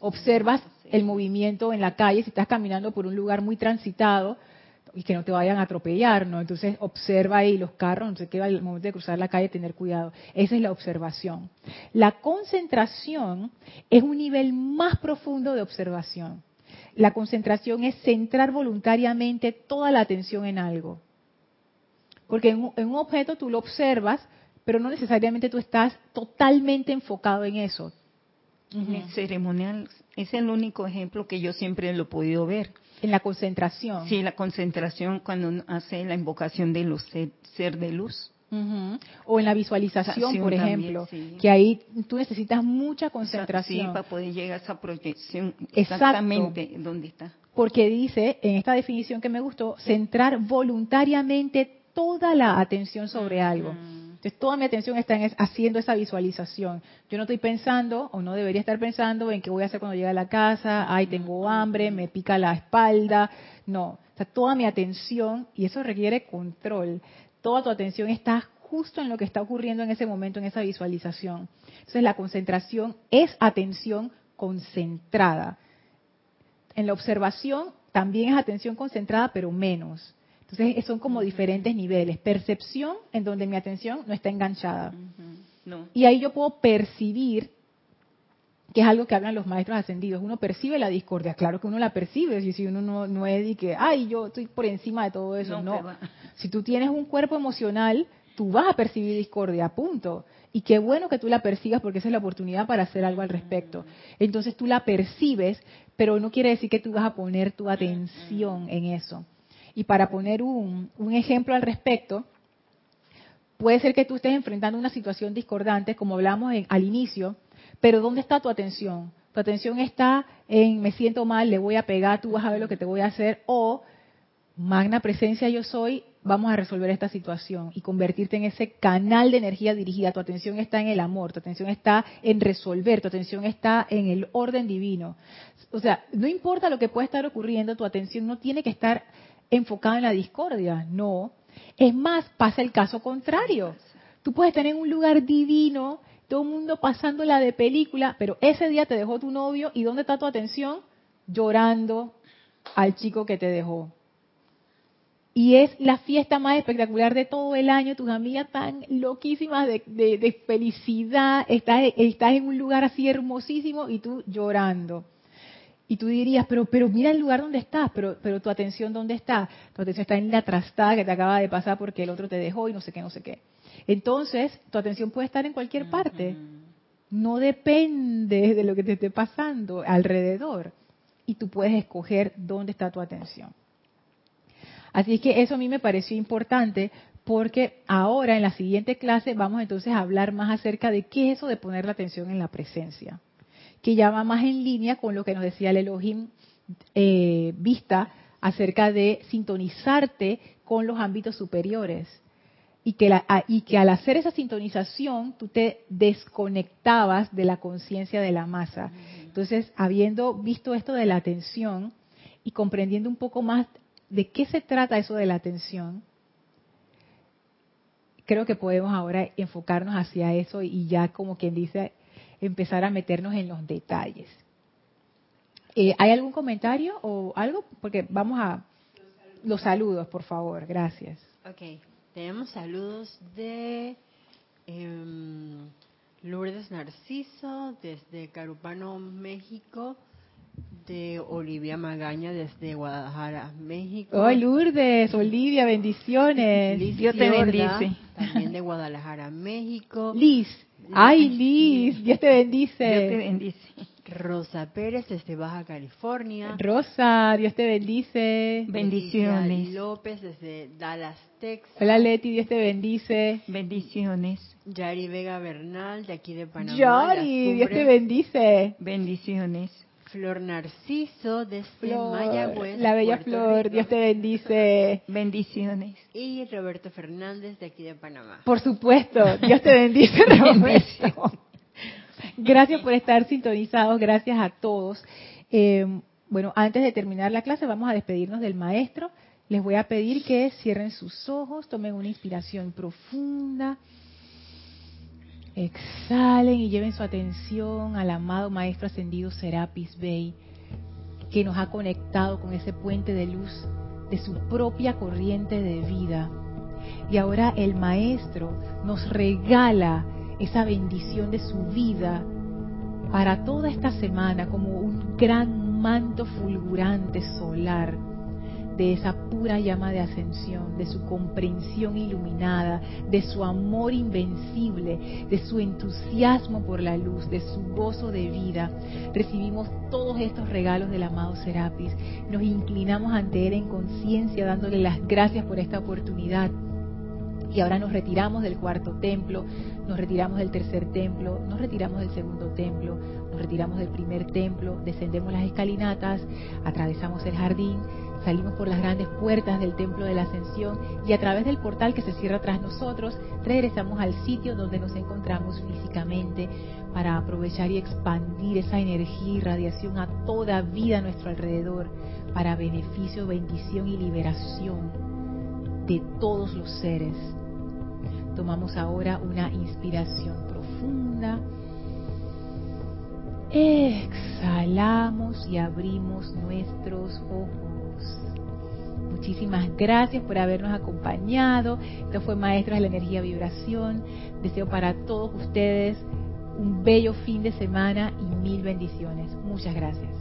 observas el movimiento en la calle, si estás caminando por un lugar muy transitado y que no te vayan a atropellar, ¿no? Entonces observa ahí los carros, no sé qué, al momento de cruzar la calle tener cuidado. Esa es la observación. La concentración es un nivel más profundo de observación. La concentración es centrar voluntariamente toda la atención en algo. Porque en un, en un objeto tú lo observas, pero no necesariamente tú estás totalmente enfocado en eso. En el ceremonial es el único ejemplo que yo siempre lo he podido ver. En la concentración. Sí, la concentración cuando uno hace la invocación de los ser, ser de luz. Ujú. O en la visualización, por también, ejemplo, sí. que ahí tú necesitas mucha Sí, concentración. para poder llegar a esa proyección Exacto. exactamente donde está. Porque dice, en esta definición que me gustó, centrar voluntariamente toda la atención sobre algo. Entonces, toda mi atención está en haciendo esa visualización. Yo no estoy pensando, o no debería estar pensando, en qué voy a hacer cuando llegue a la casa, ay, tengo hambre, me pica la espalda. No, o sea, toda mi atención, y eso requiere control, toda tu atención está justo en lo que está ocurriendo en ese momento, en esa visualización. Entonces, la concentración es atención concentrada. En la observación también es atención concentrada, pero menos. Entonces son como diferentes niveles. Percepción, en donde mi atención no está enganchada. No. Y ahí yo puedo percibir, que es algo que hablan los maestros ascendidos, uno percibe la discordia. Claro que uno la percibe, si, si uno no, no es de que, ay, yo estoy por encima de todo eso. No, No. Si tú tienes un cuerpo emocional, tú vas a percibir discordia, punto. Y qué bueno que tú la persigas porque esa es la oportunidad para hacer algo al respecto. Entonces tú la percibes, pero no quiere decir que tú vas a poner tu atención en eso. Y para poner un, ejemplo al respecto, puede ser que tú estés enfrentando una situación discordante, como hablamos al inicio, pero ¿dónde está tu atención? Tu atención está en me siento mal, le voy a pegar, tú vas a ver lo que te voy a hacer, o magna presencia yo soy, vamos a resolver esta situación y convertirte en ese canal de energía dirigida. Tu atención está en el amor, tu atención está en resolver, tu atención está en el orden divino. O sea, no importa lo que pueda estar ocurriendo, tu atención no tiene que estar enfocada en la discordia, no. Es más, pasa el caso contrario. Tú puedes en un lugar divino, todo el mundo pasándola de película, pero ese día te dejó tu novio y ¿dónde está tu atención? Llorando al chico que te dejó y es la fiesta más espectacular de todo el año, tus amigas están loquísimas de, felicidad, estás, estás, en un lugar así hermosísimo y tú llorando. Y tú dirías, pero, pero mira el lugar donde estás, pero, pero tu atención dónde está. Tu atención está en la trastada que te acaba de pasar porque el otro te dejó y no sé qué, no sé qué. Entonces, tu atención puede estar en cualquier parte. No depende de lo que te esté pasando alrededor. Y tú puedes escoger dónde está tu atención. Así es que eso a mí me pareció importante porque ahora en la siguiente clase vamos entonces a hablar más acerca de qué es eso de poner la atención en la presencia, que ya va más en línea con lo que nos decía el Elohim eh, Vista acerca de sintonizarte con los ámbitos superiores. Y que, y que al hacer esa sintonización tú te desconectabas de la conciencia de la masa. Entonces, habiendo visto esto de la atención y comprendiendo un poco más de qué se trata eso de la atención, creo que podemos ahora enfocarnos hacia eso y ya como quien dice, empezar a meternos en los detalles. Eh, ¿Hay algún comentario o algo? Porque vamos a los saludos, por favor. Gracias. Ok, tenemos saludos de em, Lourdes Narciso desde Carupano, México de Olivia Magaña desde Guadalajara, México. Oh, Lourdes, Olivia, bendiciones. Liz Dios te bendice. También de Guadalajara, México. Liz. Ay, Liz, Dios te bendice. Dios te bendice. Rosa Pérez desde Baja California. Rosa, Dios te bendice. Bendiciones. López desde Dallas, Texas. Hola Leti, Dios te bendice. Bendiciones. Yari Vega Bernal de aquí de Panamá. Yari, Dios te bendice. Bendiciones. Flor Narciso desde Mayagüez. La bella Flor, Dios te bendice. Bendiciones. Y Roberto Fernández de aquí de Panamá. Por supuesto, Dios te bendice, <laughs> Roberto. Gracias por estar sintonizados, gracias a todos. Eh, bueno, antes de terminar la clase vamos a despedirnos del maestro. Les voy a pedir que cierren sus ojos, tomen una inspiración profunda Exhalen y lleven su atención al amado Maestro Ascendido Serapis Bey, que nos ha conectado con ese puente de luz de su propia corriente de vida. Y ahora el Maestro nos regala esa bendición de su vida para toda esta semana como un gran manto fulgurante solar de esa pura llama de ascensión, de su comprensión iluminada, de su amor invencible, de su entusiasmo por la luz, de su gozo de vida. Recibimos todos estos regalos del amado Serapis. Nos inclinamos ante él en conciencia, dándole las gracias por esta oportunidad. Y ahora nos retiramos del cuarto templo, nos retiramos del tercer templo, nos retiramos del segundo templo, nos retiramos del primer templo, descendemos las escalinatas, atravesamos el jardín, salimos por las grandes puertas del templo de la ascensión y a través del portal que se cierra tras nosotros regresamos al sitio donde nos encontramos físicamente para aprovechar y expandir esa energía y radiación a toda vida a nuestro alrededor para beneficio, bendición y liberación de todos los seres. Tomamos ahora una inspiración profunda. Exhalamos y abrimos nuestros ojos. Muchísimas gracias por habernos acompañado. Esto fue Maestros de la Energía Vibración. Deseo para todos ustedes un bello fin de semana y mil bendiciones. Muchas gracias.